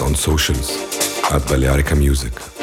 on socials at Balearica Music.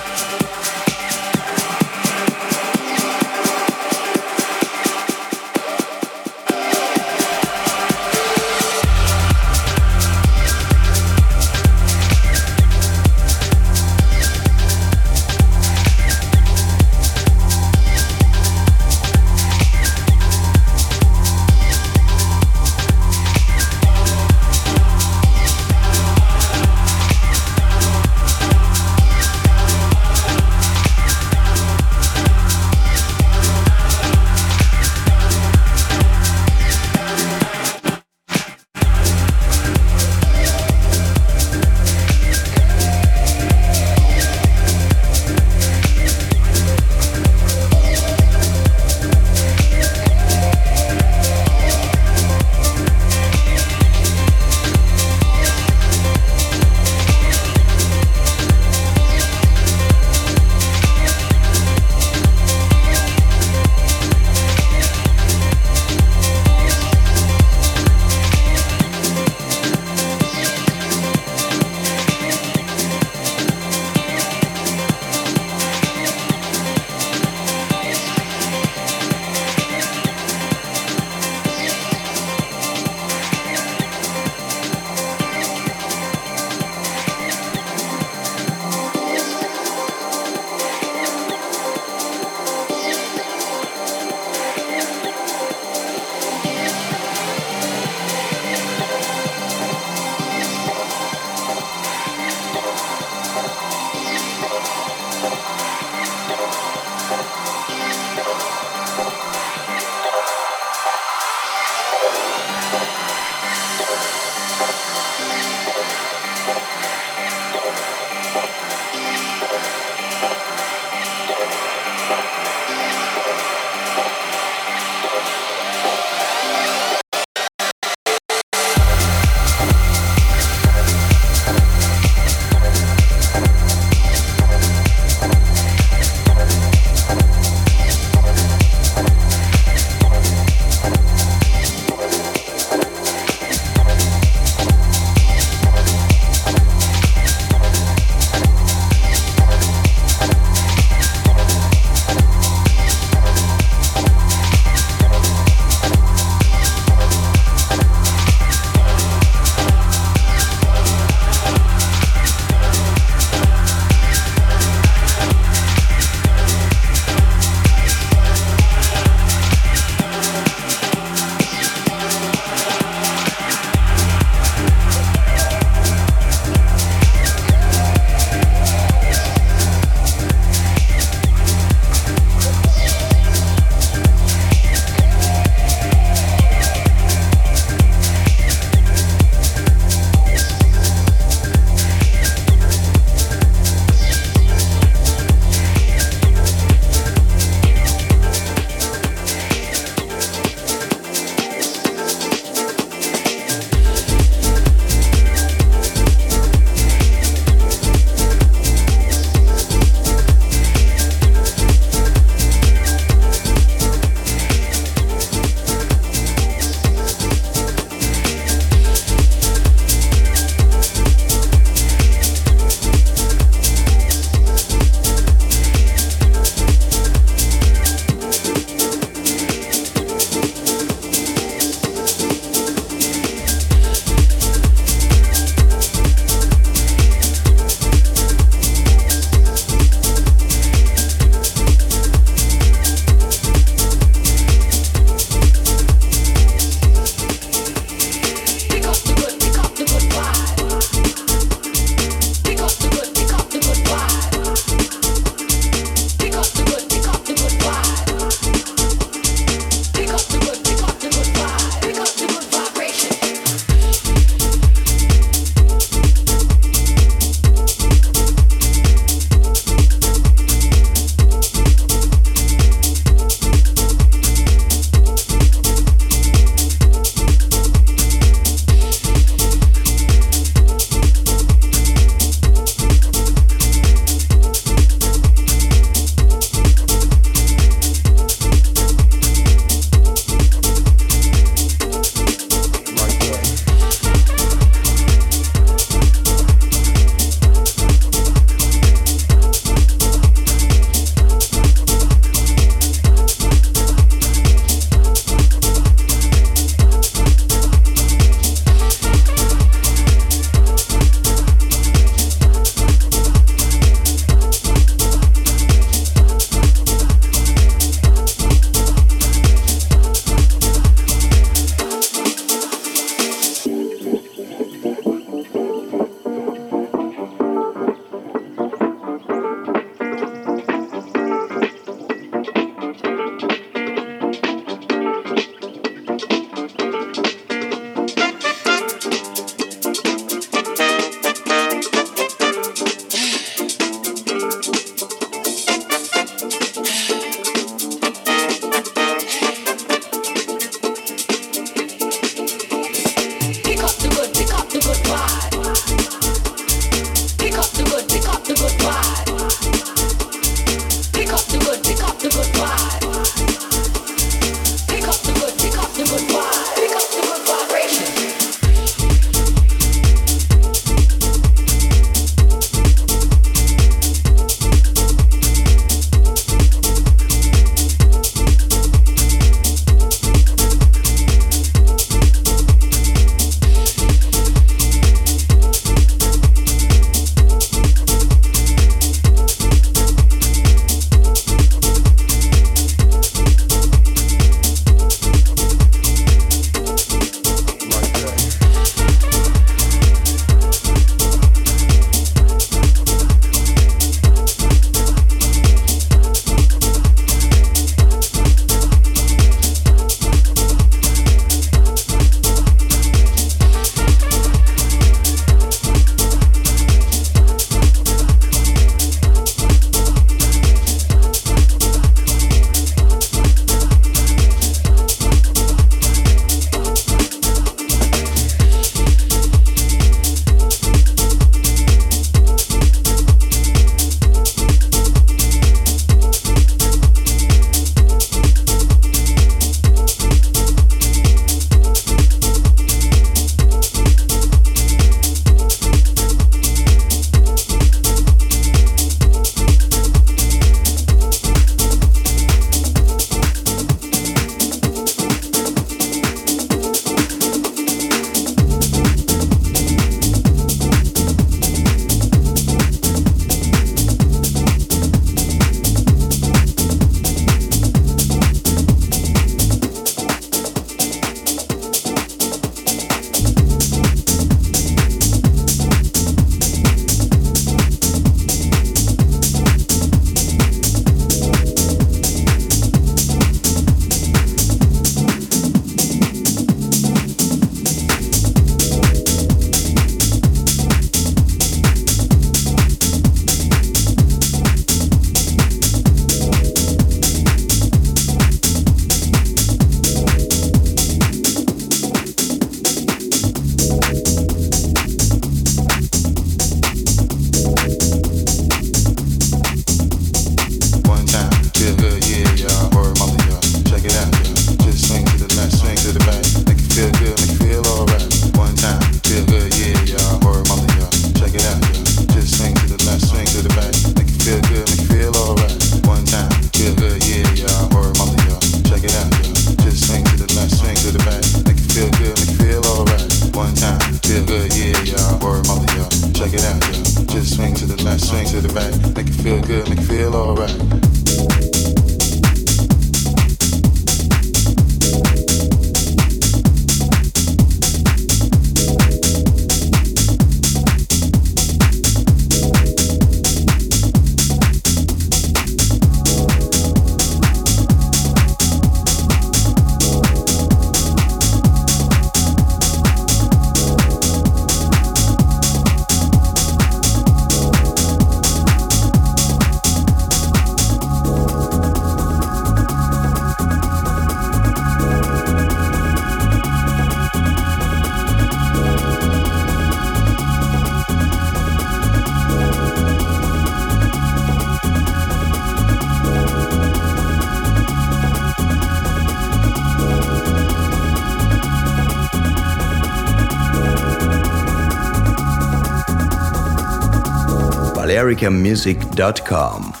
americamusic.com.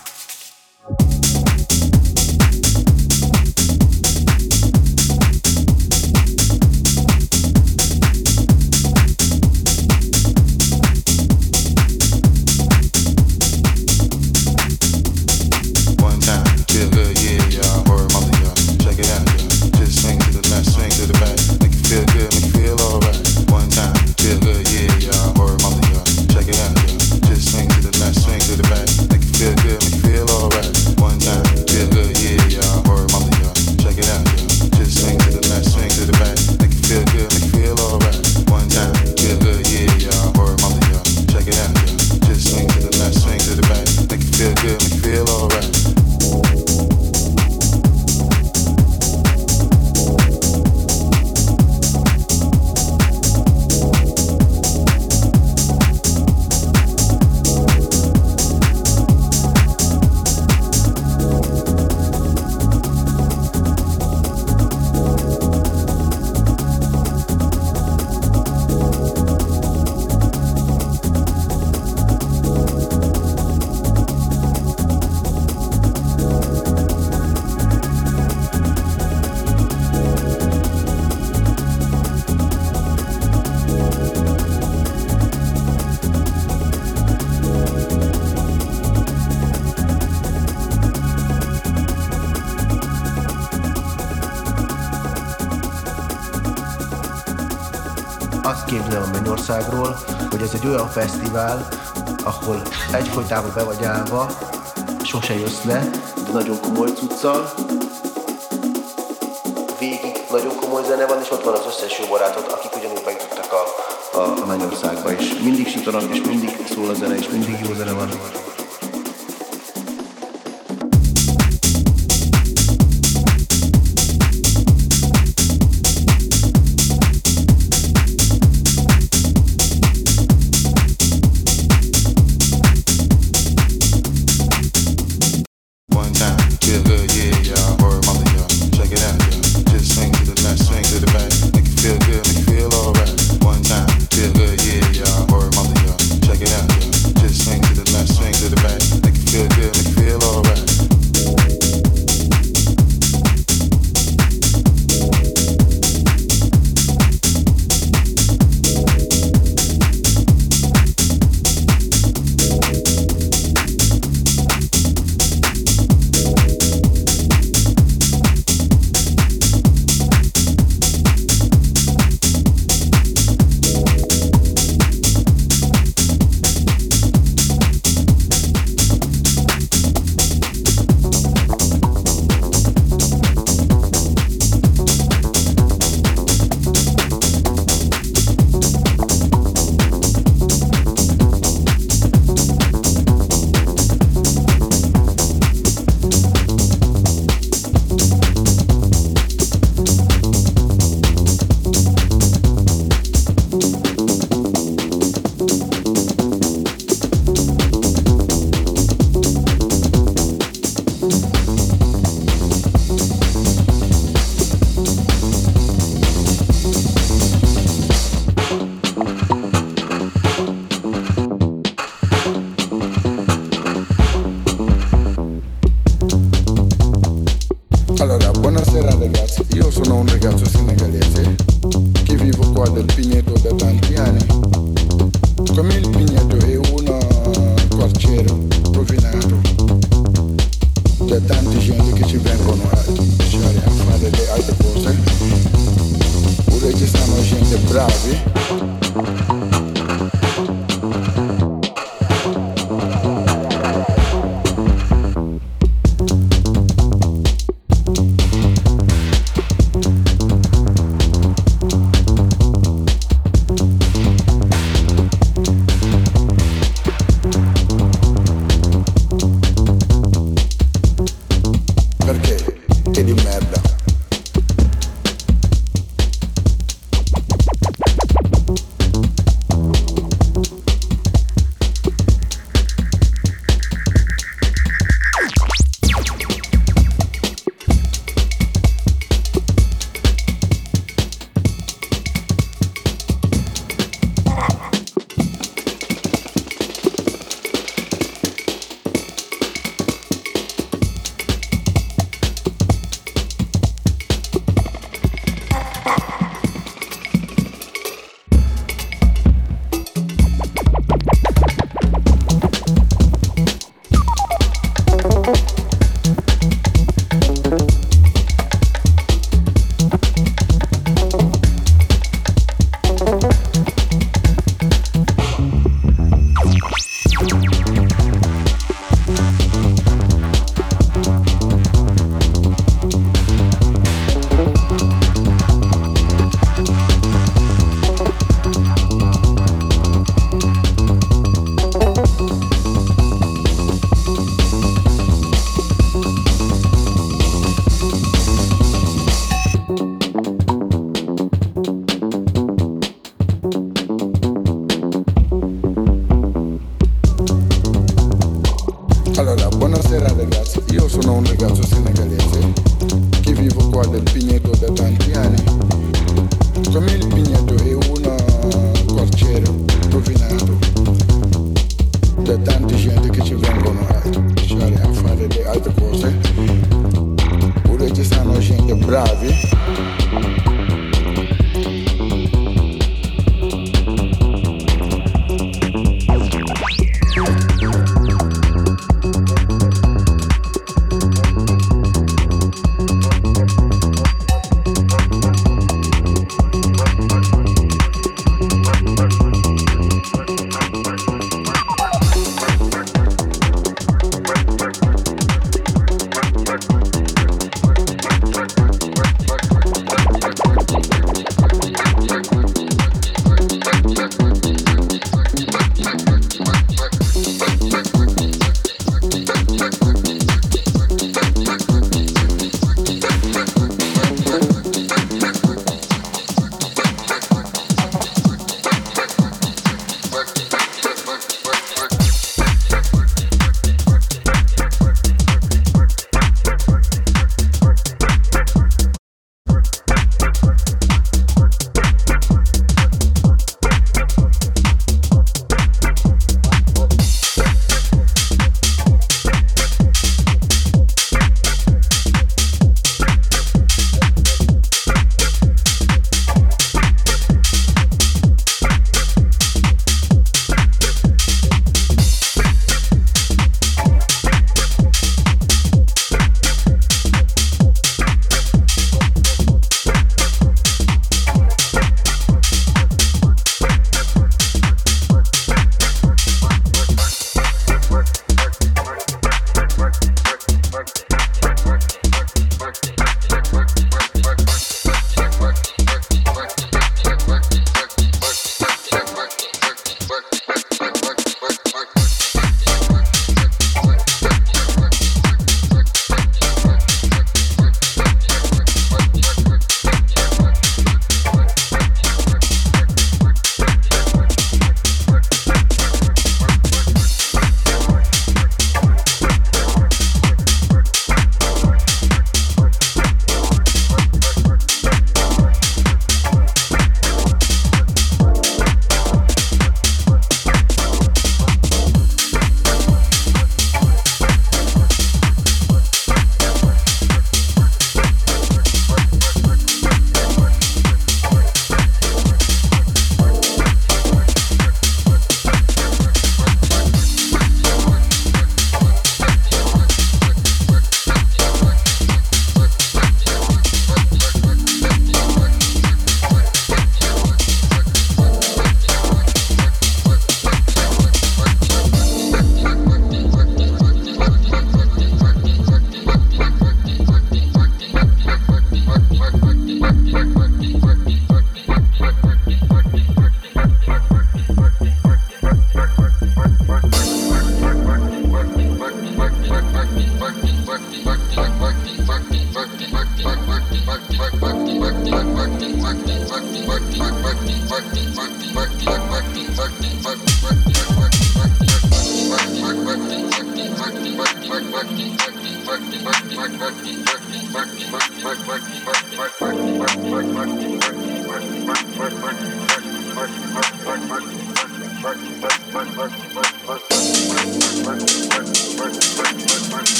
képnél a Mennyországról, hogy ez egy olyan fesztivál, ahol egyfolytában be vagy állva, sose jössz le, de nagyon komoly cuccal. Végig nagyon komoly zene van, és ott van az összes jó barátod, akik ugyanúgy bejutottak a, a, a Mennyországba, és mindig sítanak, és mindig szól a zene, és mindig jó zene van.